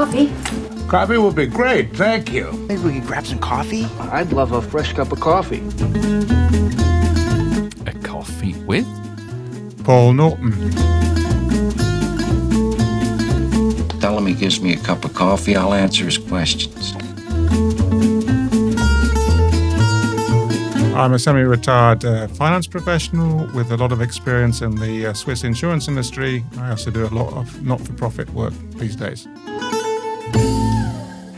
Coffee? Coffee would be great, thank you. Maybe we could grab some coffee? I'd love a fresh cup of coffee. A coffee with? Paul Norton. Tell him he gives me a cup of coffee, I'll answer his questions. I'm a semi retired uh, finance professional with a lot of experience in the uh, Swiss insurance industry. I also do a lot of not for profit work these days.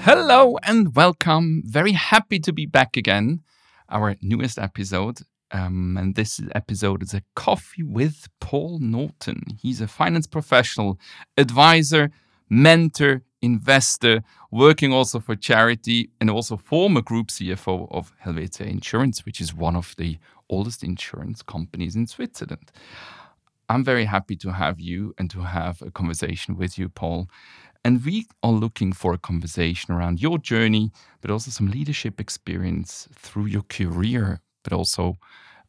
Hello and welcome. Very happy to be back again. Our newest episode. Um, and this episode is a coffee with Paul Norton. He's a finance professional, advisor, mentor, investor, working also for charity, and also former group CFO of Helvetia Insurance, which is one of the oldest insurance companies in Switzerland. I'm very happy to have you and to have a conversation with you, Paul. And we are looking for a conversation around your journey, but also some leadership experience through your career, but also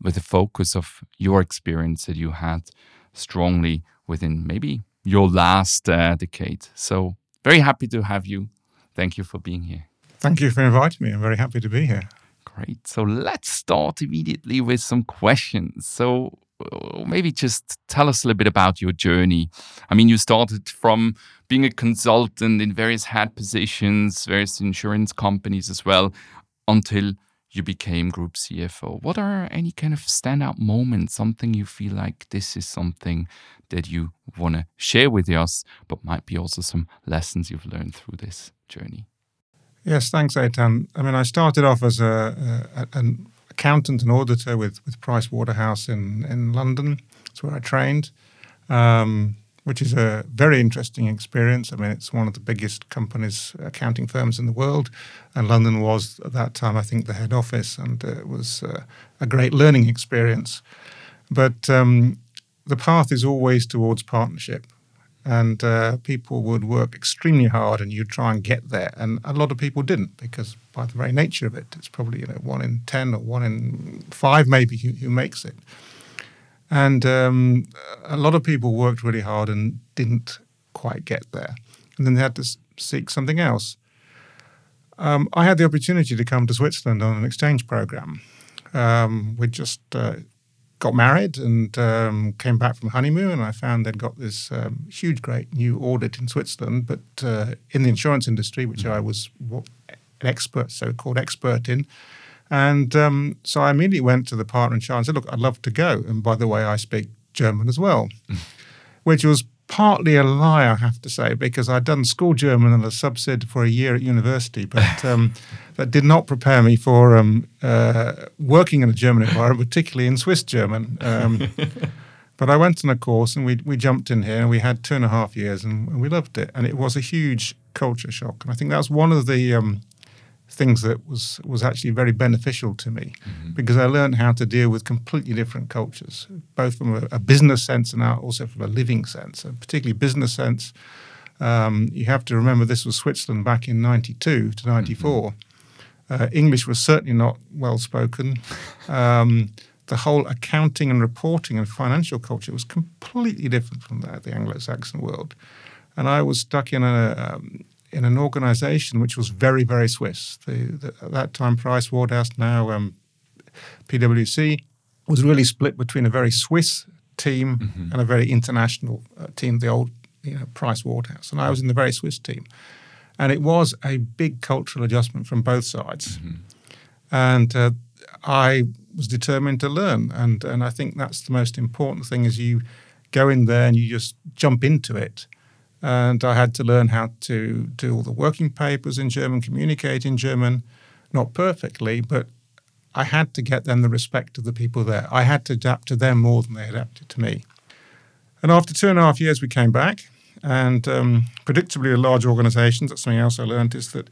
with the focus of your experience that you had strongly within maybe your last uh, decade. So, very happy to have you. Thank you for being here. Thank you for inviting me. I'm very happy to be here. Great. So, let's start immediately with some questions. So, uh, maybe just tell us a little bit about your journey. I mean, you started from being a consultant in various head positions, various insurance companies as well, until you became group CFO. What are any kind of standout moments, something you feel like this is something that you want to share with us, but might be also some lessons you've learned through this journey? Yes, thanks, Eitan. I mean, I started off as a, a an accountant and auditor with with Price Waterhouse in in London. That's where I trained. Um, which is a very interesting experience. I mean, it's one of the biggest companies, accounting firms in the world, and London was at that time, I think, the head office, and it was uh, a great learning experience. But um, the path is always towards partnership, and uh, people would work extremely hard, and you'd try and get there, and a lot of people didn't because, by the very nature of it, it's probably you know one in ten or one in five maybe who, who makes it. And um, a lot of people worked really hard and didn't quite get there. And then they had to seek something else. Um, I had the opportunity to come to Switzerland on an exchange program. Um, we just uh, got married and um, came back from honeymoon, and I found they'd got this um, huge, great new audit in Switzerland, but uh, in the insurance industry, which I was an expert, so-called expert in. And um, so I immediately went to the partner in charge and said, Look, I'd love to go. And by the way, I speak German as well, which was partly a lie, I have to say, because I'd done school German and a subsid for a year at university, but um, that did not prepare me for um, uh, working in a German environment, particularly in Swiss German. Um, but I went on a course and we, we jumped in here and we had two and a half years and, and we loved it. And it was a huge culture shock. And I think that's one of the um, things that was was actually very beneficial to me mm-hmm. because I learned how to deal with completely different cultures, both from a, a business sense and also from a living sense, and particularly business sense. Um, you have to remember this was Switzerland back in '92 to '94. Mm-hmm. Uh, English was certainly not well spoken. Um, the whole accounting and reporting and financial culture was completely different from that, the Anglo-Saxon world. And I was stuck in a, um, in an organization which was very, very Swiss. The, the, at that time, Price Waterhouse, now um, PwC, was really split between a very Swiss team mm-hmm. and a very international uh, team, the old you know, Price Waterhouse. And I was in the very Swiss team. And it was a big cultural adjustment from both sides. Mm-hmm. And uh, I was determined to learn. And, and I think that's the most important thing is you go in there and you just jump into it and I had to learn how to do all the working papers in German, communicate in German, not perfectly, but I had to get them the respect of the people there. I had to adapt to them more than they adapted to me. And after two and a half years, we came back, and um, predictably, a large organizations, that's something else I learned, is that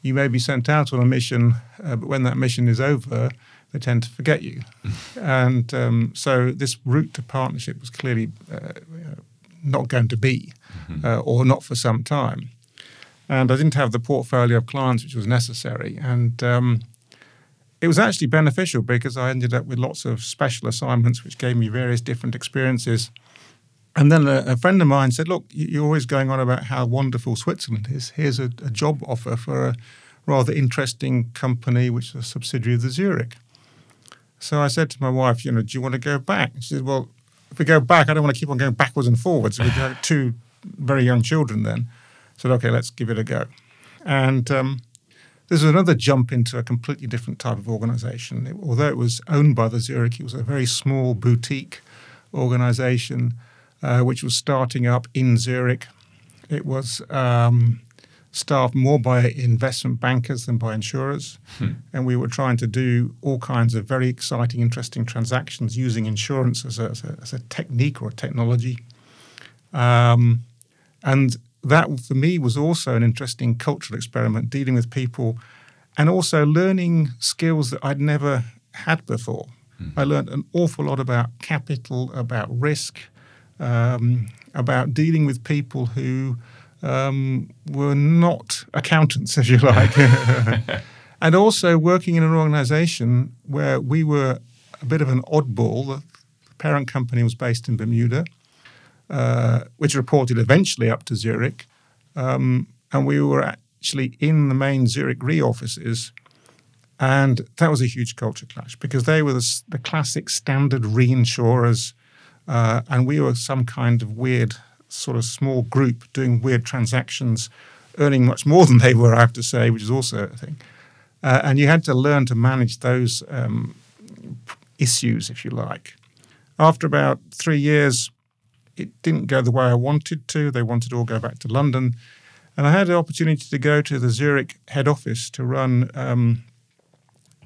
you may be sent out on a mission, uh, but when that mission is over, they tend to forget you. and um, so this route to partnership was clearly uh, not going to be, mm-hmm. uh, or not for some time. And I didn't have the portfolio of clients which was necessary. And um, it was actually beneficial because I ended up with lots of special assignments which gave me various different experiences And then a, a, friend of mine said, Look, you're always going on about how wonderful Switzerland is. Here's a, a job offer for a rather interesting company, which is a subsidiary of the Zurich. So I said to my wife, You know, do you want to go back? She said, Well, if we go back, I don't want to keep on going backwards and forwards. We had two very young children then. I said, Okay, let's give it a go. And um, this was another jump into a completely different type of organization. It, although it was owned by the Zurich, it was a very small boutique organization uh, which was starting up in Zurich. It was um, staffed more by investment bankers than by insurers. Hmm. And we were trying to do all kinds of very exciting, interesting transactions using insurance as a, as a, as a technique or a technology. Um, and that, for me, was also an interesting cultural experiment, dealing with people and also learning skills that I'd never had before. Hmm. I learned an awful lot about capital, about risk, um, about dealing with people who um, were not accountants, if you like, and also working in an organization where we were a bit of an oddball. The parent company was based in Bermuda, uh, which reported eventually up to Zurich. Um, and we were actually in the main Zurich Re offices. And that was a huge culture clash because they were the, the classic standard reinsurers uh, and we were some kind of weird, sort of small group doing weird transactions, earning much more than they were, I have to say, which is also a thing. Uh, and you had to learn to manage those um, issues, if you like. After about three years, it didn't go the way I wanted to. They wanted to all go back to London. And I had the opportunity to go to the Zurich head office to run um,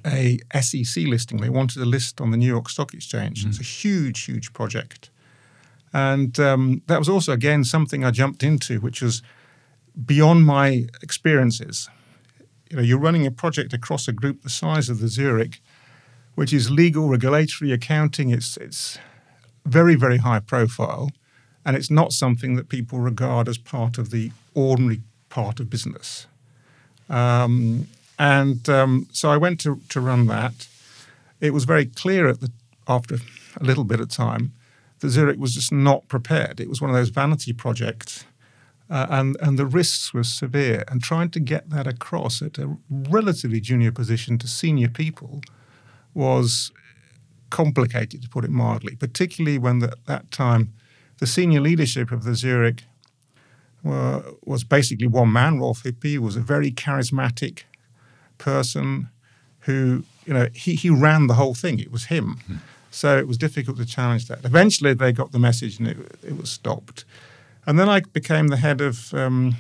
a SEC listing. They wanted a list on the New York Stock Exchange. Mm. It's a huge, huge project. And um, that was also, again, something I jumped into, which was beyond my experiences. You know, you're running a project across a group the size of the Zurich, which is legal, regulatory, accounting. It's, it's very, very high profile. And it's not something that people regard as part of the ordinary part of business. Um, and um, so I went to, to run that. It was very clear at the, after a little bit of time that Zurich was just not prepared. It was one of those vanity projects. Uh, and, and the risks were severe. And trying to get that across at a relatively junior position to senior people was complicated, to put it mildly, particularly when at that time the senior leadership of the Zurich were, was basically one man. Rolf Hüppi was a very charismatic, person who, you know, he, he ran the whole thing. It was him. Mm. So it was difficult to challenge that. Eventually, they got the message and it, it was stopped. And then I became the head of um,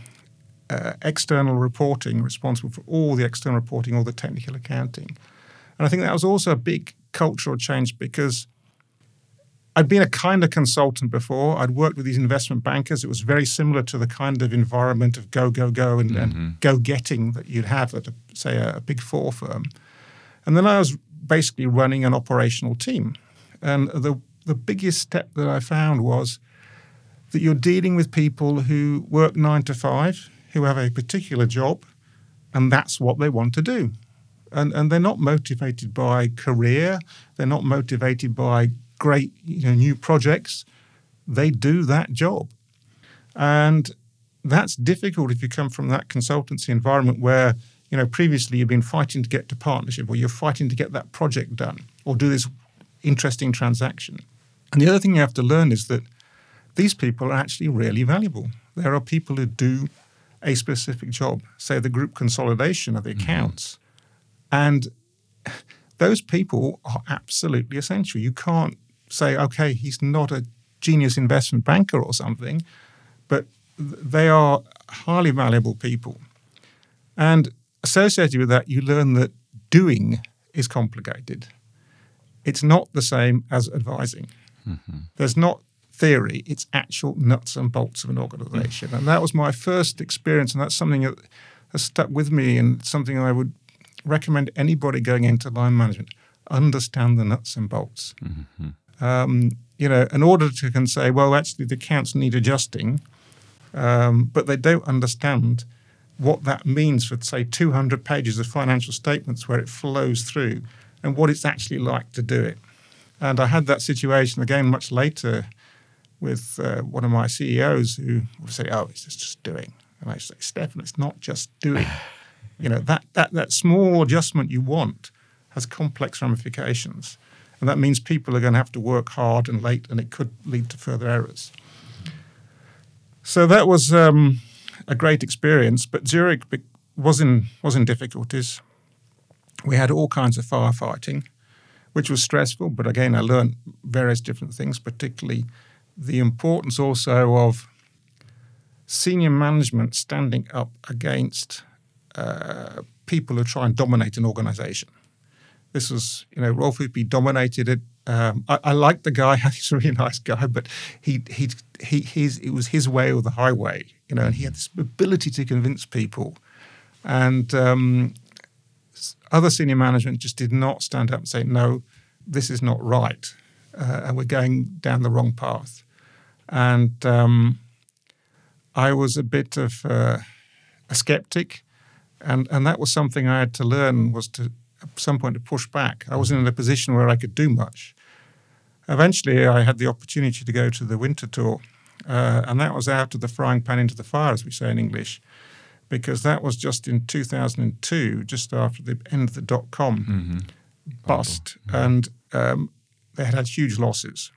uh, external reporting, responsible for all the external reporting, all the technical accounting. And I think that was also a big cultural change because I'd been a kind of consultant before. I'd worked with these investment bankers. It was very similar to the kind of environment of go, go, go and, mm-hmm. and go getting that you'd have at, a, say, a, a big four firm. And then I was basically running an operational team. And the, the biggest step that I found was that you're dealing with people who work nine to five, who have a particular job, and that's what they want to do. And, and they're not motivated by career, they're not motivated by great you know, new projects, they do that job. And that's difficult if you come from that consultancy environment where, you know, previously you've been fighting to get to partnership or you're fighting to get that project done or do this interesting transaction. And the other thing you have to learn is that these people are actually really valuable. There are people who do a specific job, say the group consolidation of the mm-hmm. accounts. Mm-hmm. And those people are absolutely essential. You can't say, okay, he's not a genius investment banker or something, but they are highly valuable people. And associated with that, you learn that doing is complicated. It's not the same as advising. Mm-hmm. There's not theory, it's actual nuts and bolts of an organization. Mm-hmm. And that was my first experience, and that's something that has stuck with me and something I would recommend anybody going into line management understand the nuts and bolts. Mm-hmm um, you know, in order to can say, well, actually, the accounts need adjusting, um, but they don't understand what that means for, say, 200 pages of financial statements where it flows through and what it's actually like to do it. And I had that situation again much later with uh, one of my CEOs who would say, "Oh, it's just, just doing," and I say, "Stefan, it's not just doing. you know that that that small adjustment you want has complex ramifications, and that means people are going to have to work hard and late, and it could lead to further errors." So that was um, a great experience, but Zurich was in was in difficulties. We had all kinds of firefighting, which was stressful. But again, I learned various different things, particularly the importance also of senior management standing up against uh, people who try and dominate an organization. This was, you know, Rolf Hüppi dominated it. Um, I, I liked the guy; he's a really nice guy, but he he he his it was his way or the highway, you know, and he had this ability to convince people, and um, other senior management just did not stand up and say, "No, this is not right, uh, and we're going down the wrong path." And um, I was a bit of uh, a skeptic, and and that was something I had to learn was to at some point to push back. I wasn't in a position where I could do much. Eventually, I had the opportunity to go to the Winterthur, uh, and that was out of the frying pan into the fire, as we say in English, because that was just in 2002, just after the end of the dot com mm-hmm. bust, mm-hmm. and um, they had had huge losses.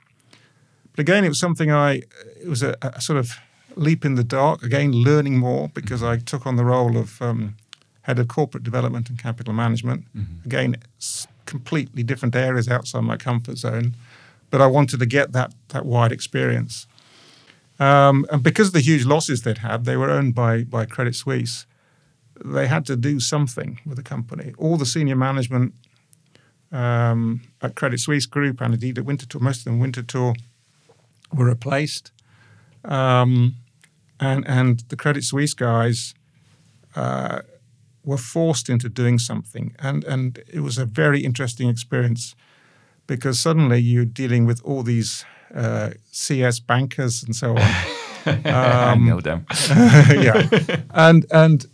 But again, it was something I, it was a, a sort of leap in the dark, again, learning more because mm-hmm. I took on the role of um, head of corporate development and capital management. Mm-hmm. Again, completely different areas outside my comfort zone, but I wanted to get that, that wide experience. Um, and because of the huge losses they'd had, they were owned by, by Credit Suisse. They had to do something with the company. All the senior management um, at Credit Suisse Group and indeed at Winterthur, most of them Winterthur, were replaced. Um, and, and the Credit Suisse guys uh, were forced into doing something. And, and it was a very interesting experience because suddenly you're dealing with all these uh, CS bankers and so on. Um, I know them. yeah, and and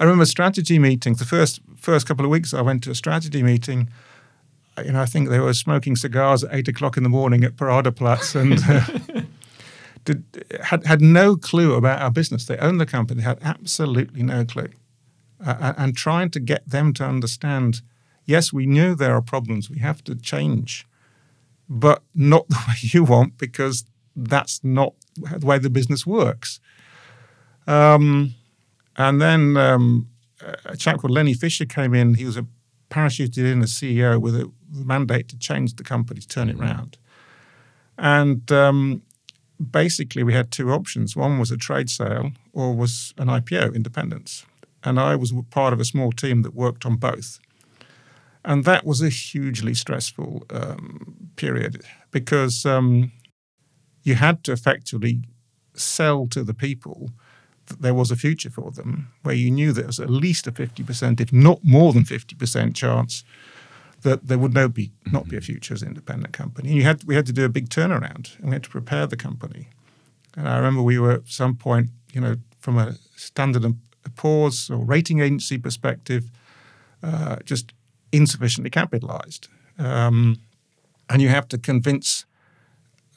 I remember strategy meetings. The first first couple of weeks I went to a strategy meeting. You know, I think they were smoking cigars at eight o'clock in the morning at Paradeplatz and uh, did, had had no clue about our business. They owned the company, had absolutely no clue, uh, and trying to get them to understand. Yes, we knew there are problems. We have to change but not the way you want because that's not the way the business works. Um, and then um, a chap called Lenny Fisher came in. He was a parachuted in as CEO with a mandate to change the company, to turn it around. And um, basically, we had two options. One was a trade sale, or was an IPO, independence. And I was part of a small team that worked on both. And that was a hugely stressful um, period because um, you had to effectively sell to the people that there was a future for them, where you knew there was at least a 50%, if not more than 50% chance that there would no be, not be a future as an independent company. And you had, we had to do a big turnaround and we had to prepare the company. And I remember we were at some point, you know, from a Standard and Poor's or rating agency perspective, uh, just insufficiently capitalized. Um, and you have to convince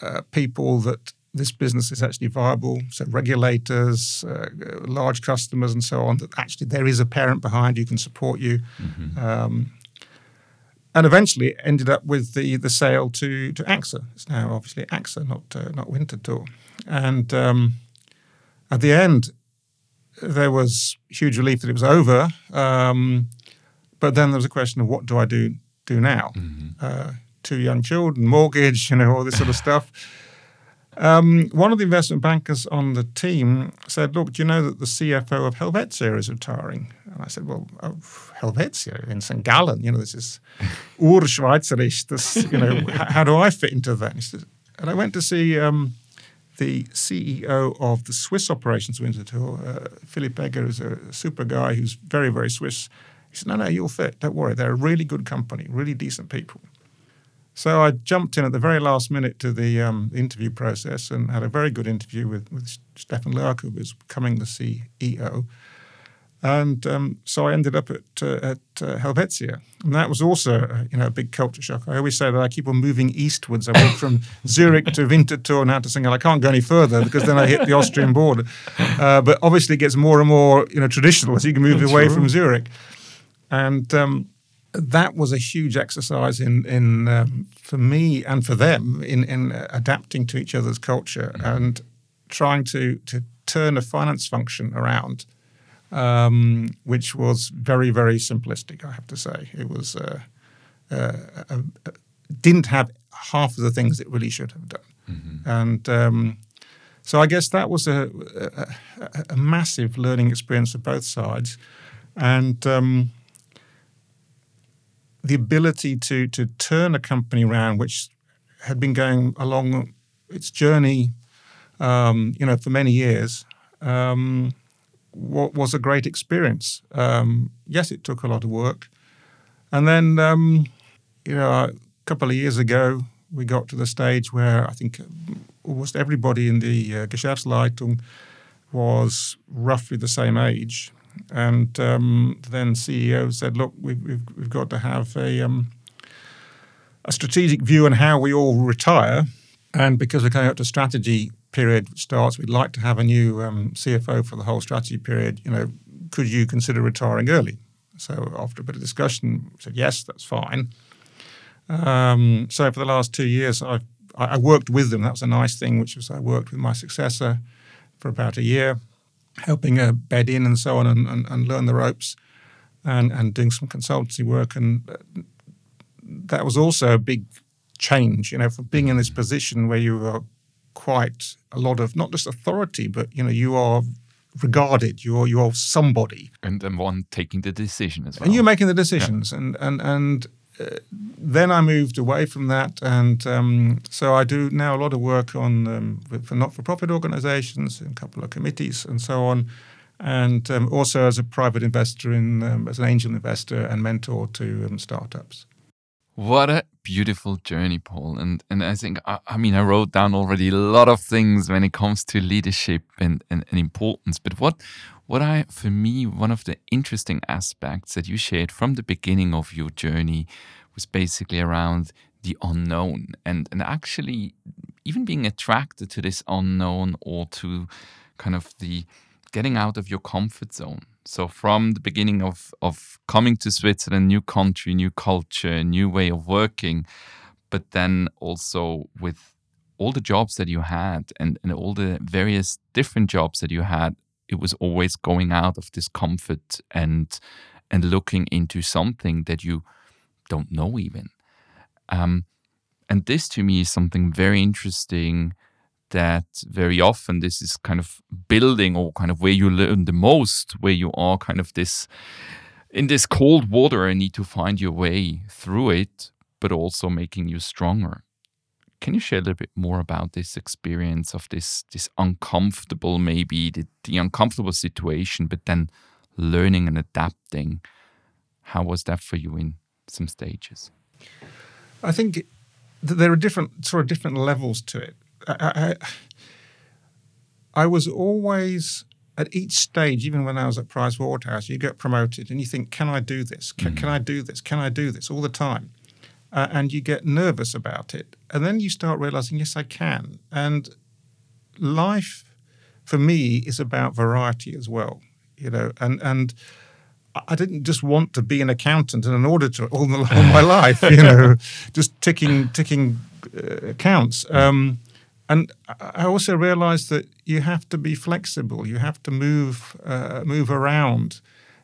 uh, people that this business is actually viable. So regulators, uh, large customers, and so on. That actually there is a parent behind you can support you. Mm-hmm. Um, and eventually ended up with the the sale to to AXA. It's now obviously AXA, not uh, not Winterthur. And um, at the end, there was huge relief that it was over. Um, but then there was a question of what do I do do now? Mm-hmm. Uh, two young children, mortgage, you know, all this sort of stuff. Um, one of the investment bankers on the team said, "Look, do you know that the CFO of Helvetia is retiring?" And I said, "Well, oh, Helvetia in St. Gallen, you know, this is Urschweizerisch. This, you know, how do I fit into that?" And, said, and I went to see um, the CEO of the Swiss operations Winterthur, uh, Philipp Egger, who's a super guy who's very, very Swiss said, No, no, you'll fit. Don't worry. They're a really good company, really decent people. So I jumped in at the very last minute to the um, interview process and had a very good interview with, with Stefan Loacker, who was becoming the CEO. And um, so I ended up at uh, at uh, Helvetia, and that was also uh, you know a big culture shock. I always say that I keep on moving eastwards. I went from Zurich to Winterthur now to St. Gallen. I can't go any further because then I hit the Austrian border. Uh, but obviously, it gets more and more you know traditional as you can move away from Zurich, and um, that was a huge exercise in in um, for me and for them in in adapting to each other's culture and trying to to turn a finance function around um, which was very, very simplistic, I have to say. It was uh, uh, uh, didn't have half of the things it really should have done. Mm-hmm. And um, so I guess that was a, a, a, massive learning experience for both sides. And um, the ability to, to turn a company around, which had been going along its journey, um, you know, for many years, um, was a great experience. Um, yes, it took a lot of work. And then, um, you know, a couple of years ago, we got to the stage where I think almost everybody in the uh, Geschäftsleitung was roughly the same age. And um, then CEO said, look, we've, we've, we've got to have a, um, a strategic view on how we all retire. And because we're going up to strategy period starts, we'd like to have a new um, CFO for the whole strategy period. You know, could you consider retiring early? So after a bit of discussion, we said yes, that's fine. Um, so for the last two years, I've I worked with them. That was a nice thing, which was I worked with my successor for about a year, helping her bed in and so on, and, and, and learn the ropes, and and doing some consultancy work. And uh, that was also a big change, you know, from being in this position where you are quite a lot of not just authority, but you know you are regarded. You are you are somebody, and the one taking the decision as well. And you're making the decisions, yeah. and and and. Uh, then I moved away from that, and um, so I do now a lot of work on um, for not-for-profit organisations, a couple of committees, and so on, and um, also as a private investor in um, as an angel investor and mentor to um, startups. What a beautiful journey, Paul. And and I think I, I, mean I wrote down already a lot of things when it comes to leadership and, and, and importance. But what what I for me, one of the interesting aspects that you shared from the beginning of your journey was basically around the unknown. And, and actually even being attracted to this unknown or to kind of the getting out of your comfort zone. So from the beginning of of coming to Switzerland, new country, new culture, new way of working, but then also with all the jobs that you had and, and all the various different jobs that you had, it was always going out of this comfort and and looking into something that you don't know even. Um, and this to me is something very interesting that very often this is kind of building or kind of where you learn the most, where you are kind of this in this cold water and need to find your way through it, but also making you stronger. Can you share a little bit more about this experience of this this uncomfortable, maybe the, the uncomfortable situation, but then learning and adapting? How was that for you in some stages? I think there are different sort of different levels to it. I, I, was always at each stage, even when I was at Price Waterhouse, you get promoted and you think, can I do this? Can, mm. can I do this? Can I do this? All the time. Uh, and you get nervous about it. And then you start realizing, yes, I can. And life for me is about variety as well, you know, and, and, I didn't just want to be an accountant and an auditor all, the, all my life, you know, just ticking ticking uh, accounts. Um, and I also realized that you have to be flexible. You have to move uh, move around.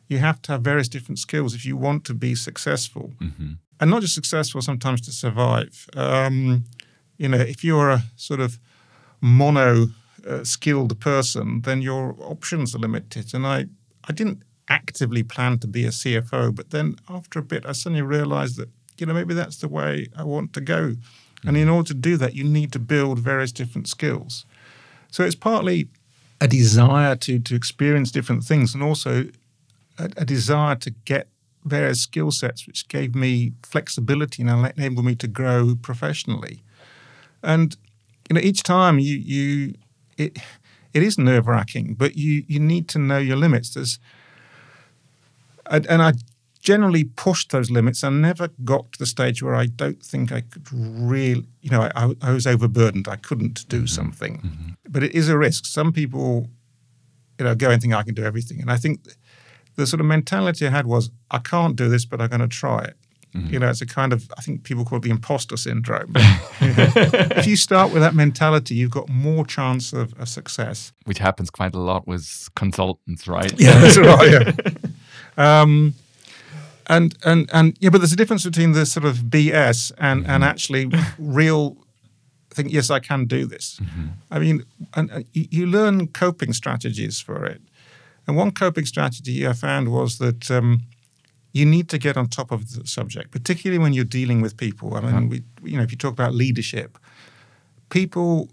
You have to have various different skills if you want to be successful, mm-hmm. And not just successful. Sometimes to survive. Um, you know, if you're a sort of mono uh, skilled person, then your options are limited. And I I didn't actively plan to be a CFO, but then after a bit, I suddenly realized that you know maybe that's the way I want to go. And in order to do that, you need to build various different skills. So it's partly a desire to, to experience different things and also a, a desire to get various skill sets, which gave me flexibility and enabled me to grow professionally. And you know, each time you you it it is nerve wracking, but you you need to know your limits. There's and, and I generally pushed those limits and never got to the stage where I don't think I could really, you know, I, I was overburdened. I couldn't do mm-hmm. something. Mm-hmm. But it is a risk. Some people, you know, go and think I can do everything. And I think the sort of mentality I had was, I can't do this, but I'm going to try it. You know, it's a kind of, I think people call it the imposter syndrome. if you start with that mentality, you've got more chance of, of success. Which happens quite a lot with consultants, right? Yeah, that's right. Yeah. Um, and and and yeah, but there's a difference between the sort of BS and and actually real think. Yes, I can do this. I mean, and uh, you, you learn coping strategies for it. And one coping strategy I found was that um, you need to get on top of the subject, particularly when you're dealing with people. I mean, uh-huh. we, you know, if you talk about leadership, people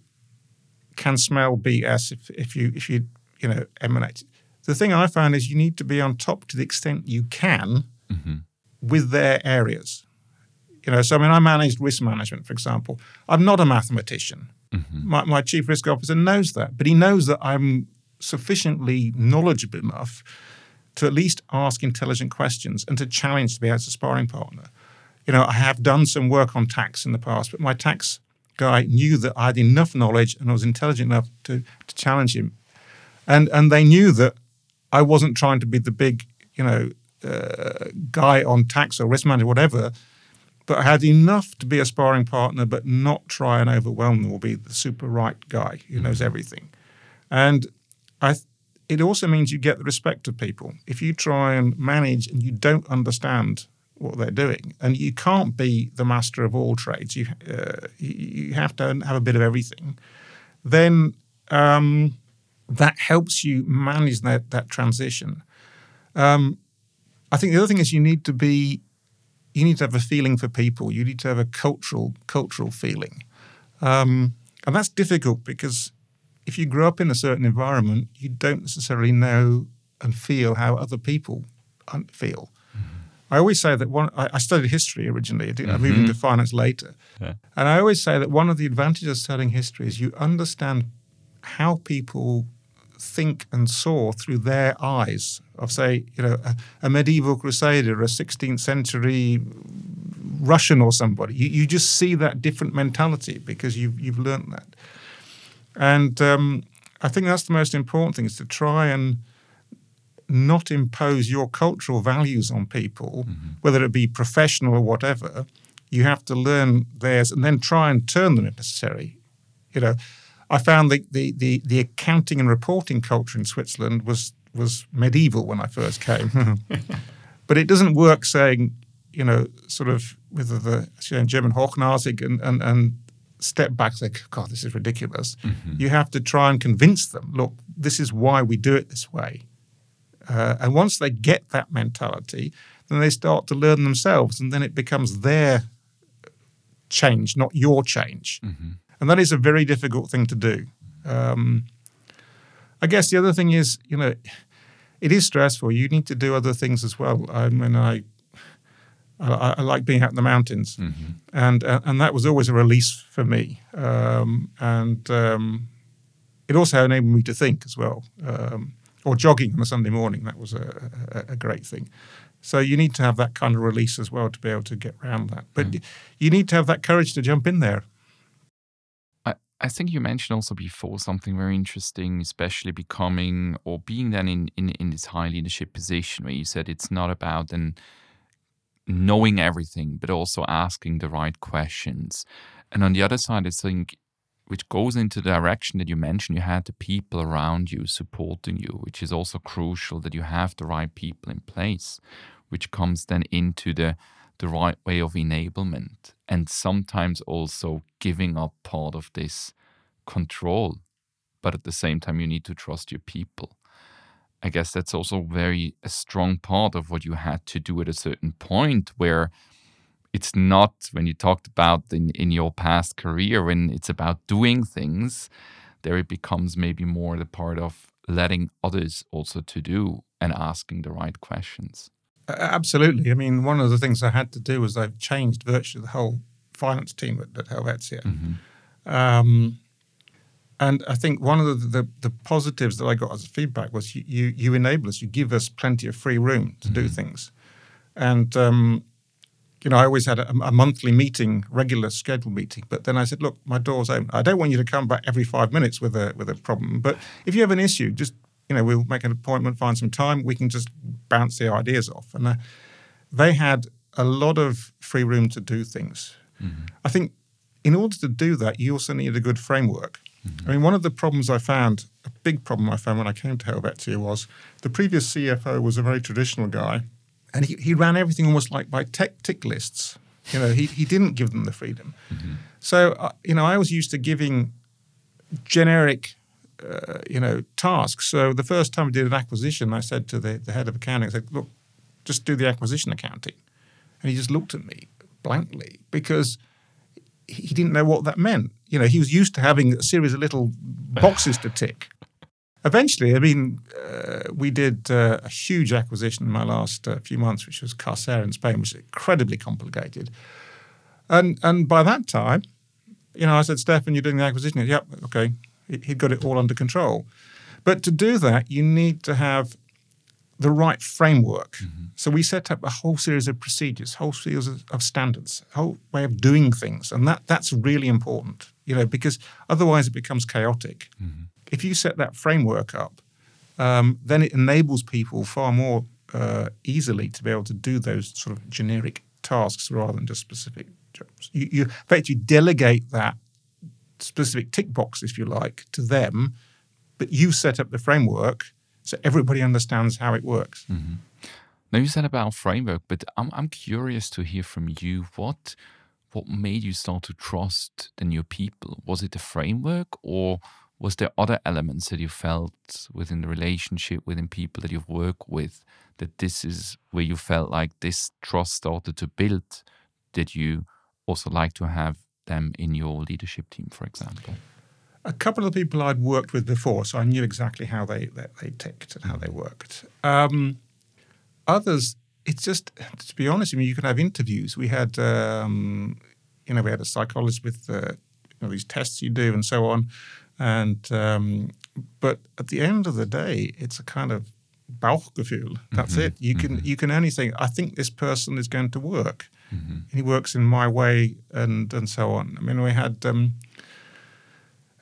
can smell BS if, if you if you you know emanate. The thing I found is you need to be on top to the extent you can mm-hmm. with their areas. You know, so I mean, I managed risk management, for example. I'm not a mathematician. Mm-hmm. My, my chief risk officer knows that, but he knows that I'm sufficiently knowledgeable enough to at least ask intelligent questions and to challenge to be as a sparring partner. You know, I have done some work on tax in the past, but my tax guy knew that I had enough knowledge and I was intelligent enough to, to challenge him. And and they knew that I wasn't trying to be the big, you know, uh, guy on tax or risk management, whatever. But I had enough to be a sparring partner, but not try and overwhelm them or be the super right guy who knows everything. And I, it also means you get the respect of people. If you try and manage and you don't understand what they're doing, and you can't be the master of all trades, you uh, you you have to have a bit of everything. Then um, that helps you manage that that transition. Um, I think the other thing is you need to be you need to have a feeling for people. You need to have a cultural cultural feeling, um, and that's difficult because if you grow up in a certain environment, you don't necessarily know and feel how other people feel. Mm-hmm. I always say that one. I, I studied history originally. I, did, I moved into finance later, Yeah. and I always say that one of the advantages of studying history is you understand how people think and saw through their eyes of, say, you know, a, a medieval crusader, a 16th century Russian or somebody. You, you just see that different mentality because you've you've learnt that. And um, I think that's the most important thing is to try and not impose your cultural values on people, whether it be professional or whatever. You have to learn theirs and then try and turn them if necessary. You know, I found the, the, the, the accounting and reporting culture in Switzerland was was medieval when I first came. but it doesn't work saying, you know, sort of with the you know, German Hochnasig and, and, and step back, and say, God, this is ridiculous. You have to try and convince them, look, this is why we do it this way. Uh, and once they get that mentality, then they start to learn themselves, and then it becomes their change, not your change. And that is a very difficult thing to do. Um, I guess the other thing is, you know, it is stressful. You need to do other things as well. I mean, I I, I like being out in the mountains, and uh, and that was always a release for me. Um, and um, it also enabled me to think as well. Um, or jogging on a Sunday morning, that was a, a, a great thing. So you need to have that kind of release as well to be able to get around that. But you need to have that courage to jump in there. I, I think you mentioned also before something very interesting, especially becoming or being then in, in, in this high leadership position where you said it's not about then knowing everything, but also asking the right questions. And on the other side, I think which goes into the direction that you mentioned, you had the people around you supporting you, which is also crucial that you have the right people in place, which comes then into the the right way of enablement and sometimes also giving up part of this control but at the same time you need to trust your people i guess that's also very a strong part of what you had to do at a certain point where it's not when you talked about in, in your past career when it's about doing things there it becomes maybe more the part of letting others also to do and asking the right questions Absolutely. I mean, one of the things I had to do was I've changed virtually the whole finance team at, at Helvetia. Um, And I think one of the, the, the positives that I got as feedback was you, you, you enable us, you give us plenty of free room to do things. And, um, you know, I always had a, a monthly meeting, regular scheduled meeting. But then I said, look, my door's open. I don't want you to come back every five minutes with a with a problem. But if you have an issue, just you know, we'll make an appointment, find some time. We can just bounce the ideas off. And uh, they had a lot of free room to do things. I think in order to do that, you also need a good framework. I mean, one of the problems I found, a big problem I found when I came to Helvetia was the previous CFO was a very traditional guy, and he, he ran everything almost like by tech tick lists. You know, he, he didn't give them the freedom. So, uh, you know, I was used to giving generic, uh, you know, tasks. So the first time I did an acquisition, I said to the, the head of accounting, I said, look, just do the acquisition accounting. And he just looked at me blankly because he didn't know what that meant. You know, he was used to having a series of little boxes to tick. Eventually, I mean, uh, we did uh, a huge acquisition in my last uh, few months, which was Caser in Spain, which is incredibly complicated. And and by that time, you know, I said, Stefan, you're doing the acquisition. Said, Yep, okay. He- He'd got it all under control. But to do that, you need to have the right framework. So we set up a whole series of procedures, whole series of, standards, whole way of doing things, and that that's really important. You know, because otherwise it becomes chaotic. If you set that framework up, um, then it enables people far more uh, easily to be able to do those sort of generic tasks rather than just specific jobs. You, you, in fact, you delegate that specific tick box, if you like, to them, but you set up the framework so everybody understands how it works. Mm-hmm. Now you said about framework, but I'm I'm curious to hear from you what what made you start to trust the new people? Was it the framework or was there other elements that you felt within the relationship within people that you've worked with that this is where you felt like this trust started to build that you also like to have them in your leadership team, for example? A couple of the people I'd worked with before, so I knew exactly how they they, they ticked and how they worked. Um, others, it's just to be honest, I mean, you can have interviews. We had, um, you know, we had a psychologist with uh, you know, these tests you do and so on, and um, but at the end of the day, it's a kind of Bauchgefühl. That's it. You can you can only think, I think this person is going to work. And he works in my way, and and so on. I mean, we had. Um,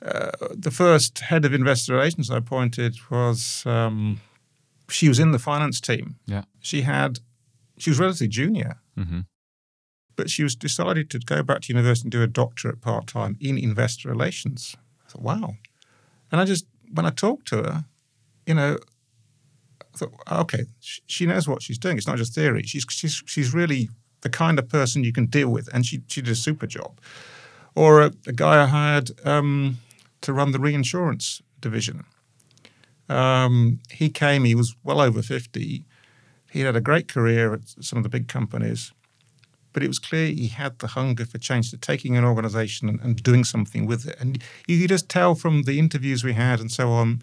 uh, the first head of investor relations I appointed was um, she was in the finance team. Yeah. She had she was relatively junior, Mhm. but she was decided to go back to university and do a doctorate part time in investor relations. I thought, wow, and I just when I talked to her, you know, I thought, okay, she knows what she's doing. It's not just theory. She's she's she's really the kind of person you can deal with, and she she did a super job. Or a, a guy I hired um, to run the reinsurance division. Um, he came. He was well over fifty. He had a great career at some of the big companies, but it was clear he had the hunger for change, to taking an organization and, and doing something with it. And you could just tell from the interviews we had and so on.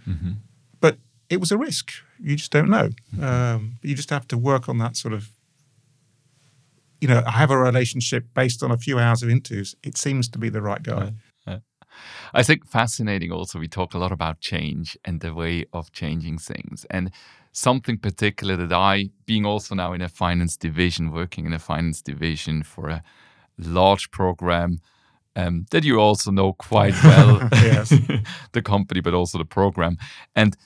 But it was a risk. You just don't know. Um, you just have to work on that sort of. You know, I have a relationship based on a few hours of interviews. It seems to be the right guy. I think fascinating also, we talk a lot about change and the way of changing things. And something particular that I, being also now in a finance division, working in a finance division for a large program um, that you also know quite well, Yes. the company, but also the program. And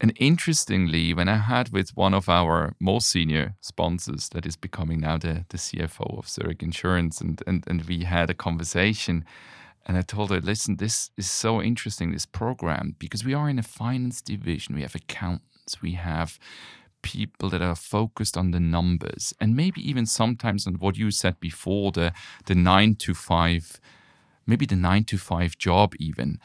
and interestingly, when I had with one of our most senior sponsors that is becoming now the, the CFO of Zurich Insurance, and, and, and we had a conversation, and I told her, listen, this is so interesting, this program, because we are in a finance division, we have accountants, we have people that are focused on the numbers, and maybe even sometimes on what you said before, the the nine to five, maybe the nine to five job even.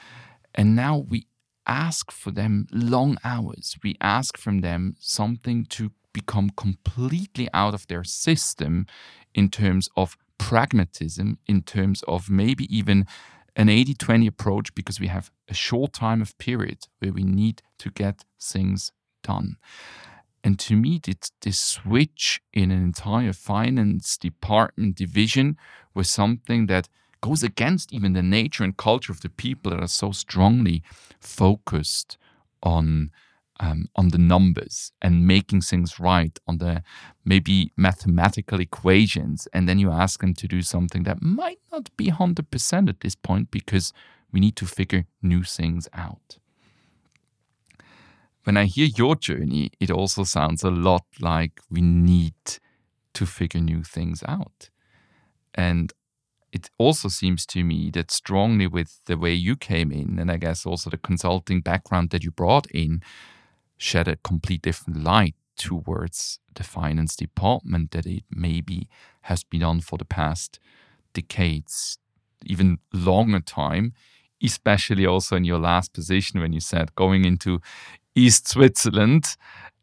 And now we ask for them long hours. We ask from them something to become completely out of their system in terms of pragmatism, in terms of maybe even an 80 20 approach because we have a short time of period where we need to get things done. And to me, this, this switch in an entire finance department division was something that goes against even the nature and culture of the people that are so strongly focused on um, on the numbers and making things right on the maybe mathematical equations and then you ask them to do something that might not be 100% at this point because we need to figure new things out. When i hear your journey it also sounds a lot like we need to figure new things out. And it also seems to me that strongly with the way you came in, and I guess also the consulting background that you brought in, shed a complete different light towards the finance department that it maybe has been on for the past decades, even longer time, especially also in your last position when you said going into East Switzerland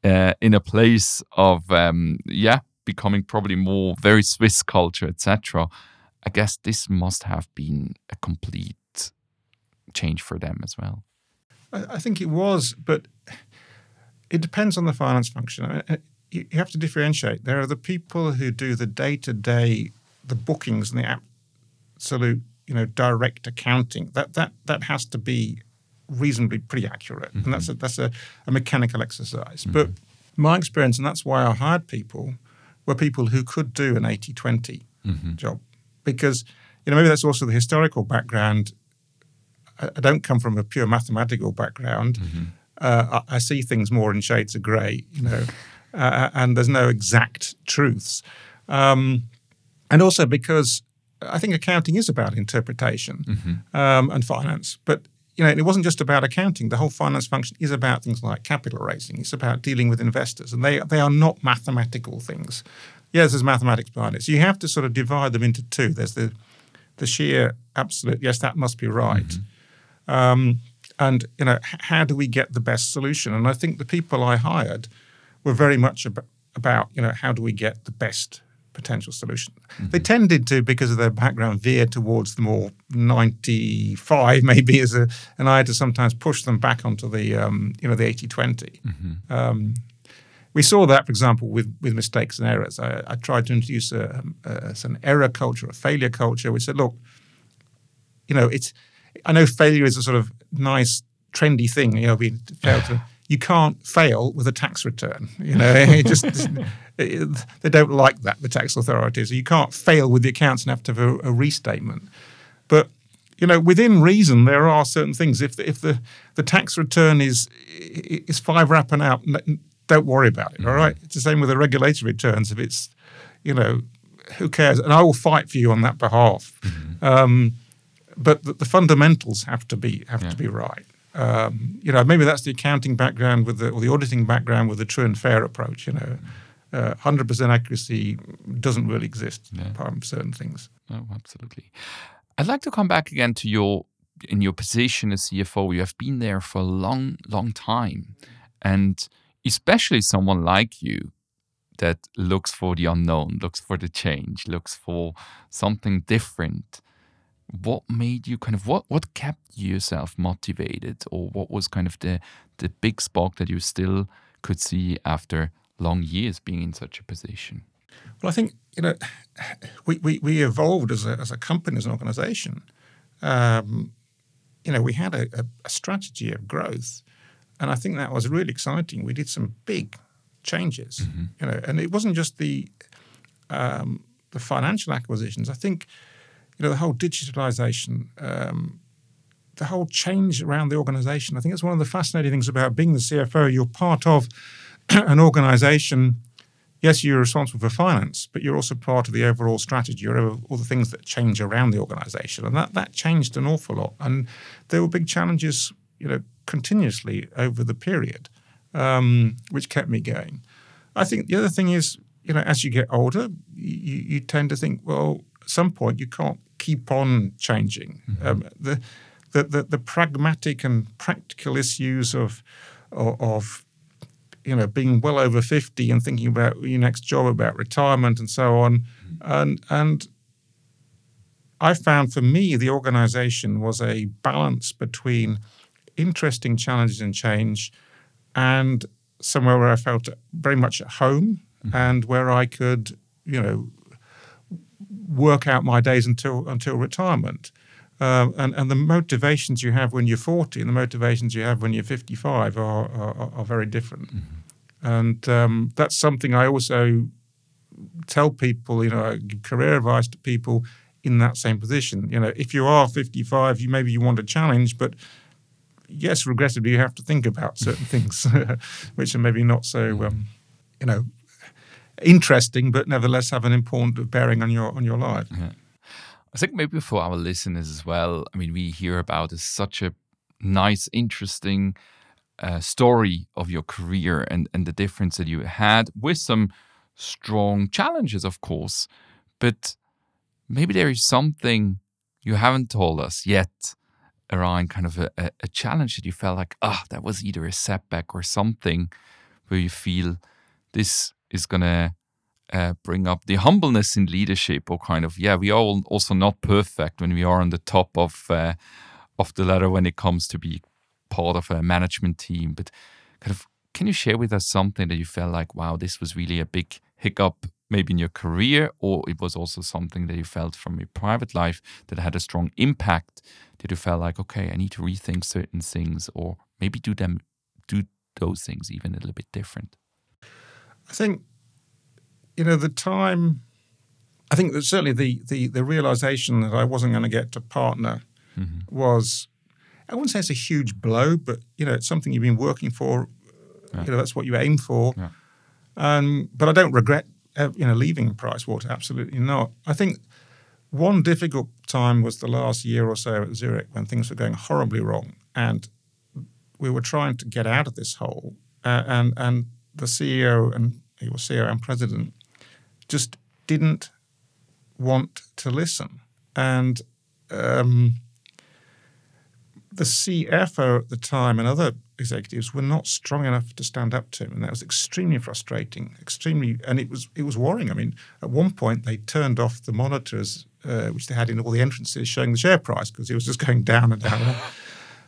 uh, in a place of, um, yeah, becoming probably more very Swiss culture, etc. I guess this must have been a complete change for them as well. I, I think it was, but it depends on the finance function. I mean, you, you have to differentiate. There are the people who do the day to day, the bookings and the absolute, you know, direct accounting. That that that has to be reasonably pretty accurate, mm-hmm. and that's a, that's a, a mechanical exercise. Mm-hmm. But my experience, and that's why I hired people, were people who could do an 80 20 mm-hmm. job. Because, you know, maybe that's also the historical background. I, I don't come from a pure mathematical background. Uh, I, I, see things more in shades of grey, you know, uh, and there's no exact truths. Um, and also because I think accounting is about interpretation mm-hmm. um, and finance, but you know, it wasn't just about accounting. The whole finance function is about things like capital raising. It's about dealing with investors, and they they are not mathematical things. Yes, there's mathematics behind it. So you have to sort of divide them into two. There's the the sheer absolute. Yes, that must be right. Mm-hmm. Um, and you know, how do we get the best solution? And I think the people I hired were very much ab- about you know how do we get the best potential solution. Mm-hmm. They tended to, because of their background, veer towards the more 95 maybe as a, and I had to sometimes push them back onto the, um, you know, the 80 20. Mm-hmm. Um, we saw that, for example, with, with mistakes and errors. I, I tried to introduce a, a, an error culture, a failure culture. We said, look, you know, it's, I know failure is a sort of nice, trendy thing. You know, we failed to, you can't fail with a tax return. You know, it just it, they don't like that the tax authorities. You can't fail with the accounts and have to have a, a, restatement. But you know, within reason, there are certain things. If the, if the, the tax return is is five wrapping out, don't worry about it. All right, it's the same with the regulatory returns. If it's you know, who cares? And I will fight for you on that behalf. Mm-hmm. Um, but the, the, fundamentals have to be have yeah. to be right um, you know, maybe that's the accounting background with the or the auditing background with the true and fair approach. You know, uh, hundred uh, percent accuracy doesn't really exist yeah. apart from certain things. Oh, absolutely. I'd like to come back again to your in your position as CFO. You have been there for a long, long time, and especially someone like you that looks for the unknown, looks for the change, looks for something different what made you kind of what what kept yourself motivated? Or what was kind of the the big spark that you still could see after long years being in such a position? Well i think you know we we, we evolved as a, as a company as an organization. Um, you know we had a, a, strategy of growth and i think that was really exciting. We did some big changes mm-hmm. you know and it wasn't just the um, the financial acquisitions. I think you know, the whole digitalization, um, the whole change around the organization. I think it's one of the fascinating things about being the CFO. You're part of an organization. Yes, you're responsible for finance, but you're also part of the overall strategy, or all the things that change around the organization, and that that changed an awful lot. And there were big challenges, you know, continuously over the period, um, which kept me going. I think the other thing is, you know, as you get older, you, you tend to think, well, at some point you can't keep on changing. Mm-hmm. Um, the, the, the, the, pragmatic and practical issues of, of, of you know being well over 50 and thinking about your next job about retirement and so on mm-hmm. and and i found for me the organization was a balance between interesting challenges and change and somewhere where i felt very much at home mm-hmm. and where i could you know work out my days until until retirement. Um, and, and the motivations you have when you're 40 and the motivations you have when you're 55 are, are, are very different. Mm-hmm. And um, that's something I also tell people, you know, give career advice to people in that same position. You know, if you are 55, you maybe you want a challenge, but yes, regrettably, you have to think about certain things which are maybe not so, um, you know, interesting, but nevertheless have an important bearing on your on your life. Yeah. I think maybe for our listeners as well, I mean, we hear about is such a nice, interesting uh, story of your career and, and the difference that you had with some strong challenges, of course. But maybe there is something you haven't told us yet around kind of a, a, a challenge that you felt like, ah, oh, that was either a setback or something where you feel this is going to uh, bring up the humbleness in leadership or kind of yeah we are also not perfect when we are on the top of uh, of the ladder when it comes to be part of a management team but kind of can you share with us something that you felt like wow this was really a big hiccup maybe in your career or it was also something that you felt from your private life that had a strong impact did you felt like okay i need to rethink certain things or maybe do them do those things even a little bit different i think you know, the time, I think that certainly the, the, the realization that I wasn't going to get to partner mm-hmm. was, I wouldn't say it's a huge blow, but, you know, it's something you've been working for. Yeah. You know, that's what you aim for. Yeah. Um, but I don't regret, uh, you know, leaving Pricewater. Absolutely not. I think one difficult time was the last year or so at Zurich when things were going horribly wrong, and we were trying to get out of this hole. Uh, and and the CEO and he was CEO and president just didn't want to listen. And um, the CFO at the time and other executives were not strong enough to stand up to him, and that was extremely frustrating. Extremely, and it was it was worrying. I mean, at one point they turned off the monitors uh, which they had in all the entrances showing the share price because it was just going down and down,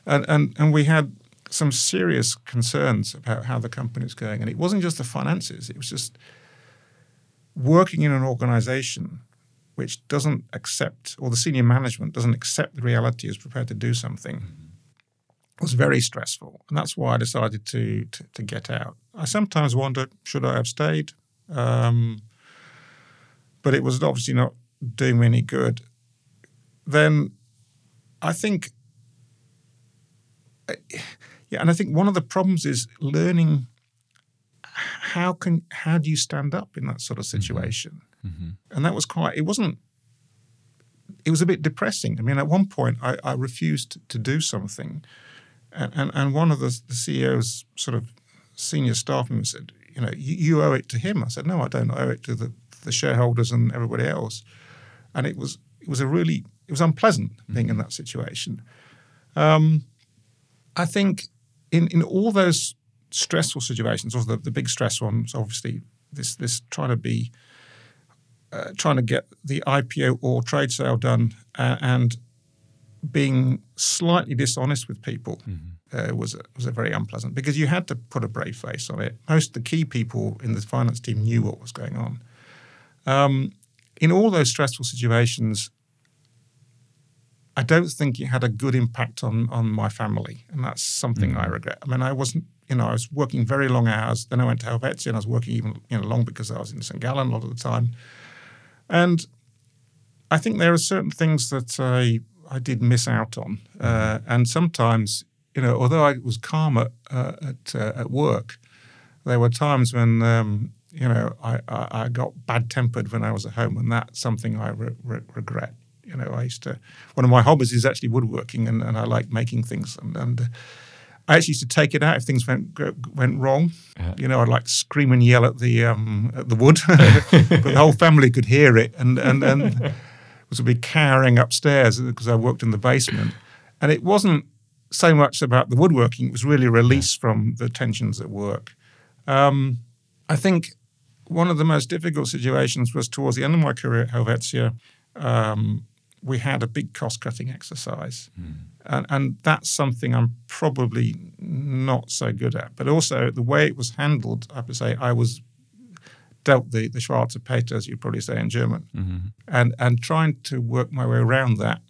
and and and we had some serious concerns about how the company was going. And it wasn't just the finances; it was just working in an organization which doesn't accept, or the senior management doesn't accept the reality is prepared to do something, was very stressful. And that's why I decided to, to, to, get out. I sometimes wonder, should I have stayed? Um, but it was obviously not doing me any good. Then I think, yeah, and I think one of the problems is learning how can how do you stand up in that sort of mm-hmm. situation? Mm-hmm. And that was quite. It wasn't. It was a bit depressing. I mean, at one point, I, I refused to do something, and, and, and one of the, the CEO's sort of senior staff members said, "You know, you, you, owe it to him." I said, "No, I don't. I owe it to the, the shareholders and everybody else." And it was it was a really it was unpleasant being mm-hmm. in that situation. Um, I think in in all those stressful situations, or the, the big stress ones, obviously, this this trying to be uh, trying to get the IPO or trade sale done uh, and being slightly dishonest with people mm-hmm. uh, was a, was a very unpleasant because you had to put a brave face on it. Most of the key people in the finance team knew what was going on. Um, in all those stressful situations, I don't think it had a good impact on on my family, and that's something mm-hmm. I regret. I mean, I wasn't you know, I was working very long hours. Then I went to Helvetia and I was working even, you know, long because I was in St. Gallen a lot of the time. And I think there are certain things that I, I did miss out on. Uh, and sometimes, you know, although I was calm at, uh, at, uh, at work, there were times when, um, you know, I, I, I, got bad tempered when I was at home. And that's something I re- re- regret. You know, I used to, one of my hobbies is actually woodworking and, and I like making things. And, and I actually used to take it out if things went went wrong. You know, I'd like scream and yell at the um, at the wood, but the whole family could hear it, and and and was a big cowering upstairs because I worked in the basement, and it wasn't so much about the woodworking; it was really a release from the tensions at work. Um, I think one of the most difficult situations was towards the end of my career at Helvetia. Um, we had a big cost cutting exercise. Mm. And, and, that's something I'm probably not so good at. But also, the way it was handled, I have to say, I was dealt the the Schwarze Peter, as you probably say in German, Mm-hmm. and and trying to work my way around that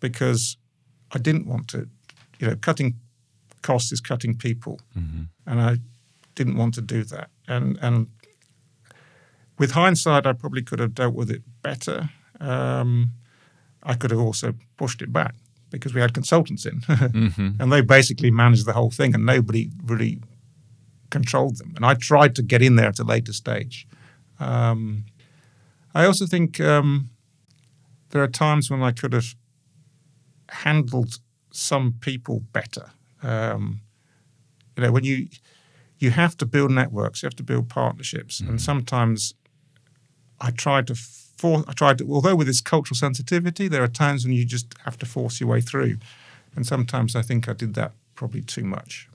because I didn't want to, you know, cutting costs is cutting people, Mm-hmm. and I didn't want to do that. And and with hindsight, I probably could have dealt with it better. Um, I could have also pushed it back because we had consultants in, Mm-hmm. and they basically managed the whole thing, and nobody really controlled them. And I tried to get in there at a later stage. Um, I also think um, there are times when I could have handled some people better. Um, you know, when you you have to build networks, you have to build partnerships, and sometimes I tried to for I tried to. Although with this cultural sensitivity, there are times when you just have to force your way through, and sometimes I think I did that probably too much.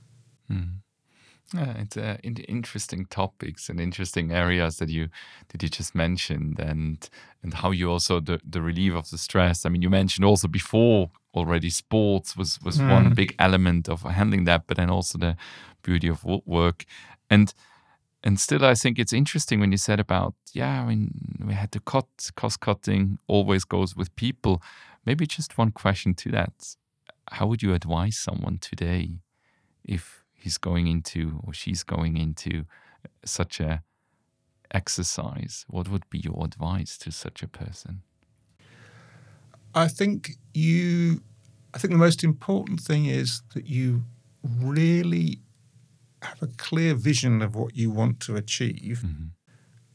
Yeah, it's uh, in- interesting topics and interesting areas that you that you just mentioned, and and how you also the, the relief of the stress. I mean, you mentioned also before already sports was was one big element of handling that, but then also the beauty of wo- work, and and still, I think it's interesting when you said about yeah, mean, we had to cut cost cutting always goes with people. Maybe just one question to that: How would you advise someone today if he's going into or she's going into such a exercise what would be your advice to such a person I think you. I think the most important thing is that you really have a clear vision of what you want to achieve,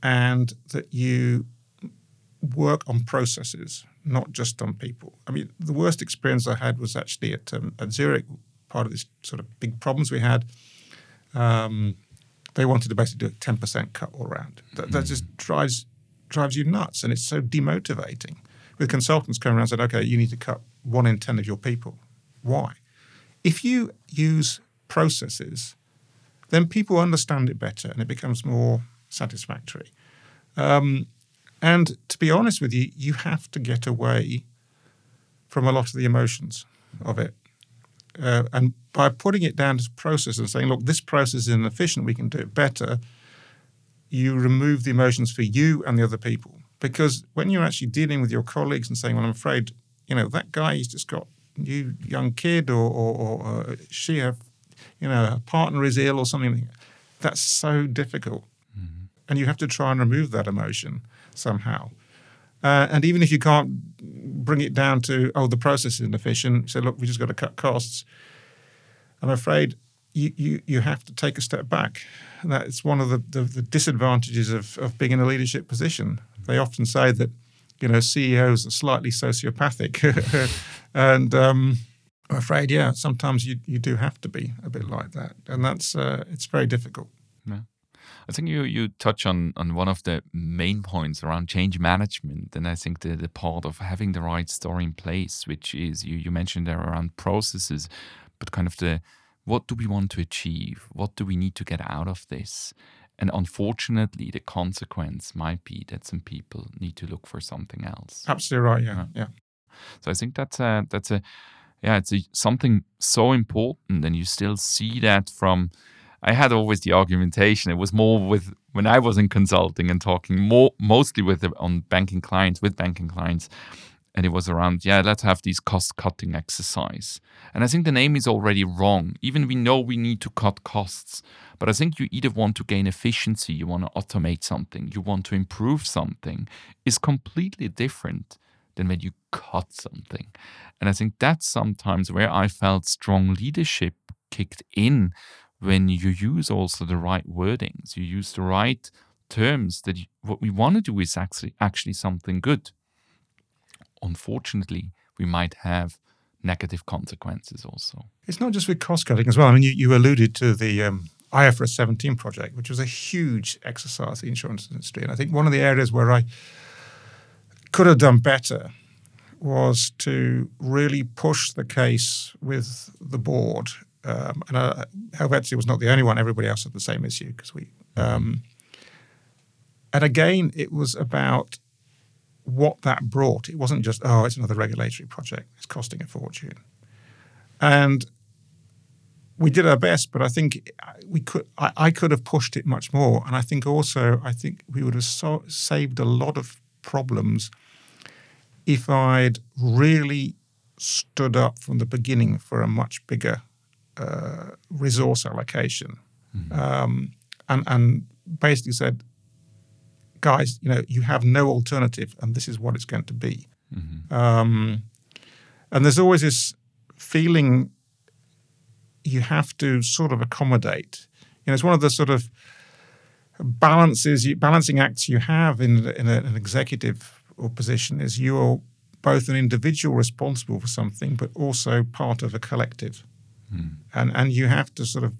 and that you work on processes, not just on people. I mean, the worst experience I had was actually at um, at Zurich. Part of this sort of big problems we had. Um, they wanted to basically do a ten percent cut all around. That, that just drives drives you nuts, and it's so demotivating. With consultants coming around and said, "Okay, you need to cut one in ten of your people." Why? If you use processes, then people understand it better, and it becomes more satisfactory. Um, and to be honest with you, you have to get away from a lot of the emotions of it. Uh, and by putting it down to process and saying, look, this process is inefficient, we can do it better, you remove the emotions for you and the other people. Because when you're actually dealing with your colleagues and saying, well, I'm afraid, you know, that guy, he's just got new young kid or, or, or uh, she have, you know, a partner is ill or something, that's so difficult. And you have to try and remove that emotion somehow. Uh, and even if you can't bring it down to, oh, the process is inefficient, so look, we just got to cut costs. I'm afraid you, you, you have to take a step back. And that's one of the, the, the disadvantages of, of being in a leadership position. They often say that, you know, CEOs are slightly sociopathic. and um, I'm afraid, yeah, sometimes you, you do have to be a bit like that. And that's, uh, it's very difficult. Yeah. I think you you touch on on one of the main points around change management, and I think the the part of having the right story in place, which is you you mentioned there around processes, but kind of the what do we want to achieve? What do we need to get out of this? And unfortunately, the consequence might be that some people need to look for something else. Absolutely right. Yeah. Yeah. So I think that's a that's a yeah, it's a, something so important, and you still see that from. I had always the argumentation. It was more with when I was in consulting and talking more mostly with the, on banking clients with banking clients, and it was around yeah, let's have these cost cutting exercise. And I think the name is already wrong. Even we know we need to cut costs, but I think you either want to gain efficiency, you want to automate something, you want to improve something, is completely different than when you cut something. And I think that's sometimes where I felt strong leadership kicked in when you use also the right wordings, you use the right terms that you, what we want to do is actually actually something good. Unfortunately, we might have negative consequences also. It's not just with cost cutting as well. I mean, you, you alluded to the um, IFRS 17 project, which was a huge exercise in the insurance industry. And I think one of the areas where I could have done better was to really push the case with the board. Um, and uh, Helvetia was not the only one; everybody else had the same issue because we. Um, and again, it was about what that brought. It wasn't just oh, it's another regulatory project; it's costing a fortune. And we did our best, but I think we could. I, I, could have pushed it much more, and I think also I think we would have so, saved a lot of problems if I'd really stood up from the beginning for a much bigger uh, resource allocation, mm-hmm. um, and and basically said, guys, you know, you have no alternative, and this is what it's going to be. Mm-hmm. Um, and there's always this feeling you have to sort of accommodate. You know, it's one of the sort of balances, balancing acts you have in, in a, an executive or position is you're both an individual responsible for something, but also part of a collective. Mm. And, and you have to sort of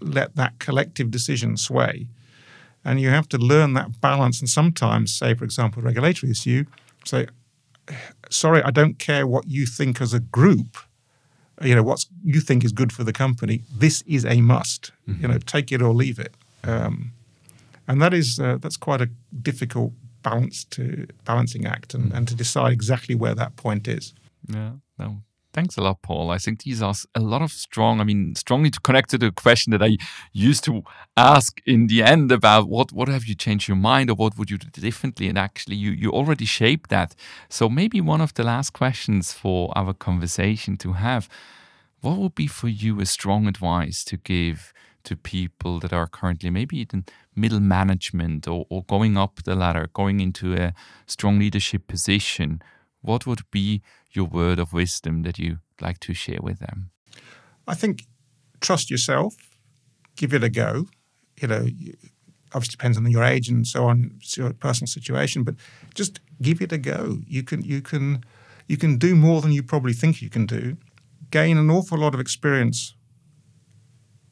let that collective decision sway. And you have to learn that balance. And sometimes, say, for example, regulatory issue, say, sorry, I don't care what you think as a group you know what you think is good for the company this is a must mm-hmm. you know take it or leave it um, and that is uh, that's quite a difficult balance to balancing act and, mm-hmm. and to decide exactly where that point is yeah no Thanks a lot, Paul. I think these are a lot of strong, I mean, strongly to connect to the question that I used to ask in the end about what, what have you changed your mind or what would you do differently? And actually, you, you already shaped that. So maybe one of the last questions for our conversation to have what would be for you a strong advice to give to people that are currently maybe in middle management or, or going up the ladder, going into a strong leadership position? What would be your word of wisdom that you'd like to share with them? I think trust yourself, give it a go. You know, obviously depends on your age and so on, your personal situation, but just give it a go. You can you can you can do more than you probably think you can do. Gain an awful lot of experience.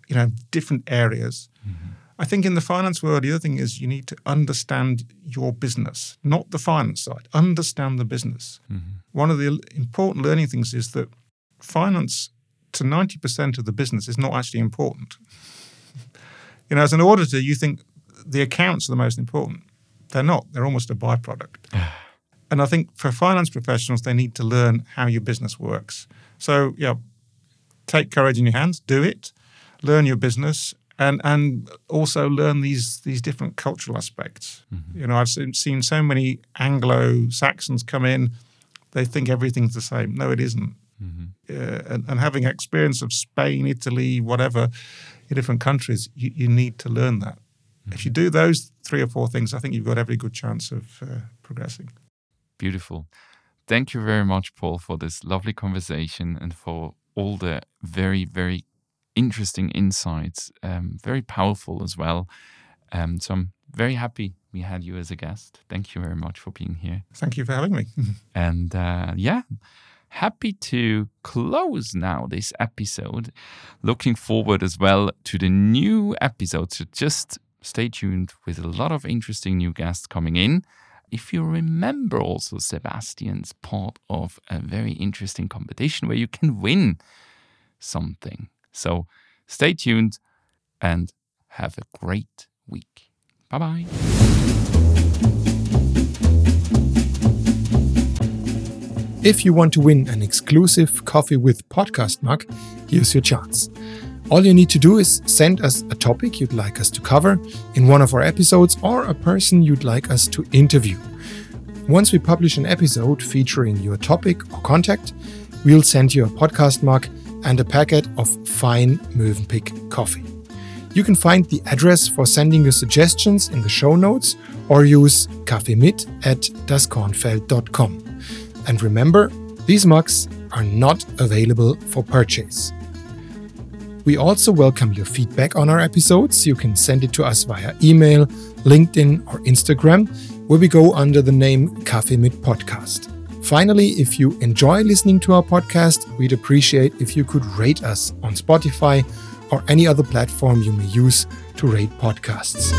You know, different areas. Mm-hmm. I think in the finance world, the other thing is you need to understand your business, not the finance side. Understand the business. Mm-hmm. One of the important learning things is that finance to 90% of the business is not actually important. you know, as an auditor, you think the accounts are the most important. They're not, they're almost a byproduct. and I think for finance professionals, they need to learn how your business works. So, yeah, take courage in your hands, do it, learn your business, and and also learn these these different cultural aspects. Mm-hmm. You know, I've seen, seen so many Anglo Saxons come in, they think everything's the same. No, it isn't. Mm-hmm. Uh, and, and, having experience of Spain, Italy, whatever, in different countries, you, you need to learn that. Mm-hmm. If you do those three or four things, I think you've got every good chance of uh, progressing. Beautiful. Thank you very much, Paul, for this lovely conversation and for all the very, very interesting insights, um, very powerful as well. Um, so I'm very happy we had you as a guest. Thank you very much for being here. Thank you for having me. and uh, yeah, happy to close now this episode. Looking forward as well to the new episodes. So just stay tuned with a lot of interesting new guests coming in. If you remember also Sebastian's part of a very interesting competition where you can win something. So stay tuned and have a great week. Bye bye. If you want to win an exclusive Coffee with Podcast mug, here's your chance. All you need to do is send us a topic you'd like us to cover in one of our episodes or a person you'd like us to interview. Once we publish an episode featuring your topic or contact, we'll send you a podcast mug and a packet of fine Mövenpick coffee. You can find the address for sending your suggestions in the show notes or use kaffeemit at daskornfeld.com. And remember, these mugs are not available for purchase. We also welcome your feedback on our episodes. You can send it to us via email, LinkedIn, or Instagram, where we go under the name Kaffee Podcast. Finally, if you enjoy listening to our podcast, we'd appreciate if you could rate us on Spotify or any other platform you may use to rate podcasts.